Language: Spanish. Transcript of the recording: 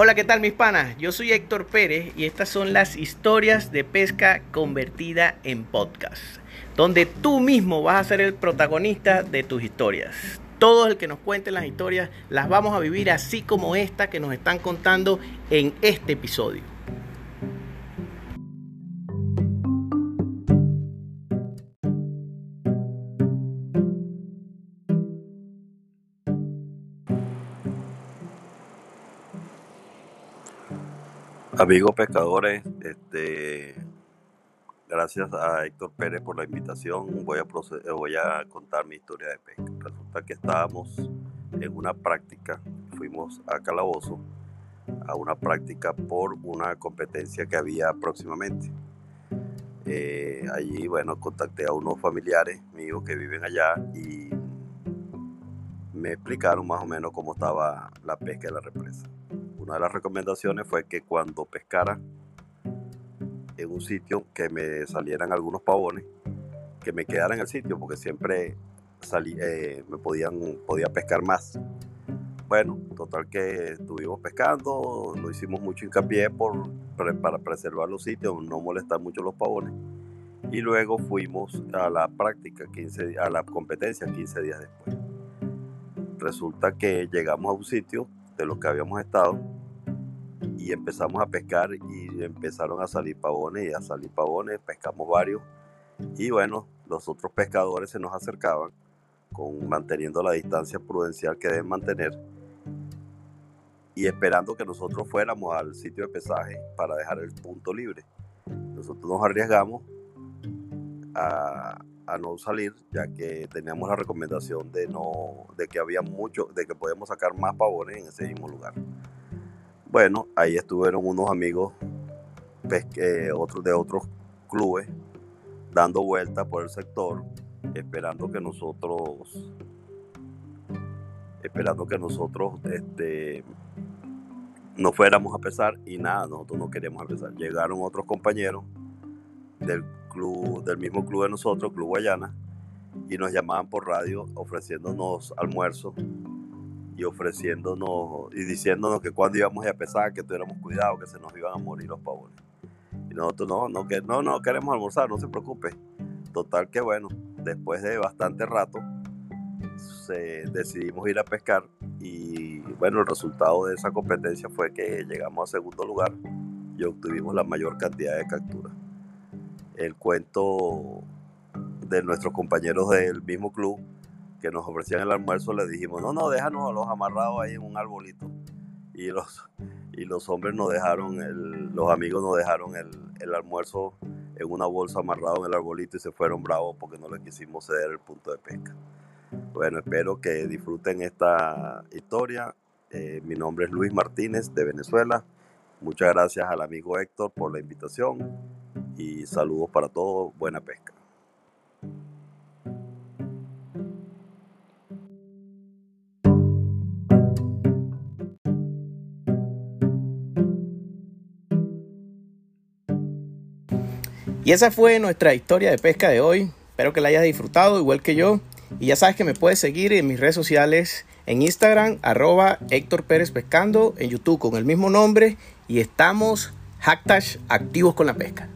Hola, ¿qué tal mis panas? Yo soy Héctor Pérez y estas son las historias de pesca convertida en podcast, donde tú mismo vas a ser el protagonista de tus historias. Todo el que nos cuente las historias las vamos a vivir así como esta que nos están contando en este episodio. Amigos pescadores, este, gracias a Héctor Pérez por la invitación. Voy a, voy a contar mi historia de pesca. Resulta que estábamos en una práctica, fuimos a Calabozo a una práctica por una competencia que había próximamente. Eh, allí, bueno, contacté a unos familiares míos que viven allá y me explicaron más o menos cómo estaba la pesca de la represa una de las recomendaciones fue que cuando pescara en un sitio que me salieran algunos pavones, que me quedara en el sitio, porque siempre salí, eh, me podían, podía pescar más. Bueno, total que estuvimos pescando, no hicimos mucho hincapié por, para preservar los sitios, no molestar mucho los pavones. Y luego fuimos a la práctica, 15, a la competencia 15 días después. Resulta que llegamos a un sitio de los que habíamos estado y empezamos a pescar y empezaron a salir pavones y a salir pavones, pescamos varios y bueno, los otros pescadores se nos acercaban con manteniendo la distancia prudencial que deben mantener y esperando que nosotros fuéramos al sitio de pesaje para dejar el punto libre. Nosotros nos arriesgamos a, no salir ya que teníamos la recomendación de no de que había mucho de que podíamos sacar más pavones en ese mismo lugar. Bueno, ahí estuvieron unos amigos otros de otros clubes dando vueltas por el sector, esperando que nosotros, esperando que nosotros este, no fuéramos a pesar y nada, nosotros no queríamos pesar. Llegaron otros compañeros del club, del mismo club de nosotros, Club Guayana, y nos llamaban por radio ofreciéndonos almuerzo y ofreciéndonos y diciéndonos que cuando íbamos a pesar, que tuviéramos cuidado, que se nos iban a morir los pavones. Y nosotros no, no, que, no, no queremos almorzar, no se preocupe. Total que bueno, después de bastante rato, se, decidimos ir a pescar y bueno, el resultado de esa competencia fue que llegamos a segundo lugar y obtuvimos la mayor cantidad de capturas. El cuento de nuestros compañeros del mismo club que nos ofrecían el almuerzo, le dijimos, no, no, déjanos a los amarrados ahí en un arbolito. Y los, y los hombres nos dejaron, los amigos nos dejaron el, el, almuerzo en una bolsa amarrado en el arbolito y se fueron bravos porque no les quisimos ceder el punto de pesca. Bueno, espero que disfruten esta historia. Eh, mi nombre es Luis Martínez de Venezuela. Muchas gracias al amigo Héctor por la invitación y saludos para todos. Buena pesca. Y esa fue nuestra historia de pesca de hoy. Espero que la hayas disfrutado igual que yo. Y ya sabes que me puedes seguir en mis redes sociales, en Instagram, arroba Héctor Pérez Pescando, en YouTube con el mismo nombre. Y estamos hashtag activos con la pesca.